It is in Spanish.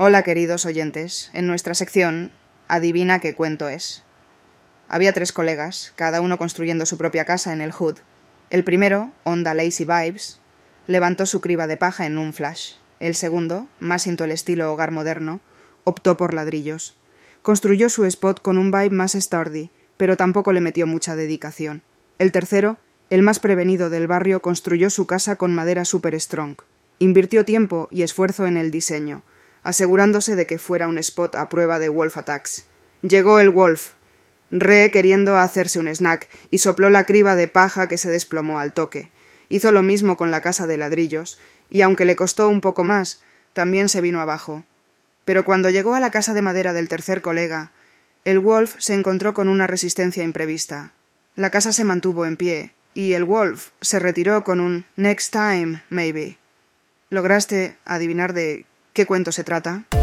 Hola queridos oyentes, en nuestra sección Adivina qué cuento es. Había tres colegas, cada uno construyendo su propia casa en el Hood. El primero, Onda Lazy Vibes, levantó su criba de paja en un flash. El segundo, más into el estilo hogar moderno, optó por ladrillos. Construyó su spot con un vibe más sturdy, pero tampoco le metió mucha dedicación. El tercero, el más prevenido del barrio, construyó su casa con madera super strong. Invirtió tiempo y esfuerzo en el diseño, asegurándose de que fuera un spot a prueba de wolf attacks. Llegó el wolf, re queriendo hacerse un snack, y sopló la criba de paja que se desplomó al toque. Hizo lo mismo con la casa de ladrillos, y aunque le costó un poco más, también se vino abajo. Pero cuando llegó a la casa de madera del tercer colega, el Wolf se encontró con una resistencia imprevista. La casa se mantuvo en pie, y el Wolf se retiró con un Next time, maybe. ¿Lograste adivinar de qué cuento se trata?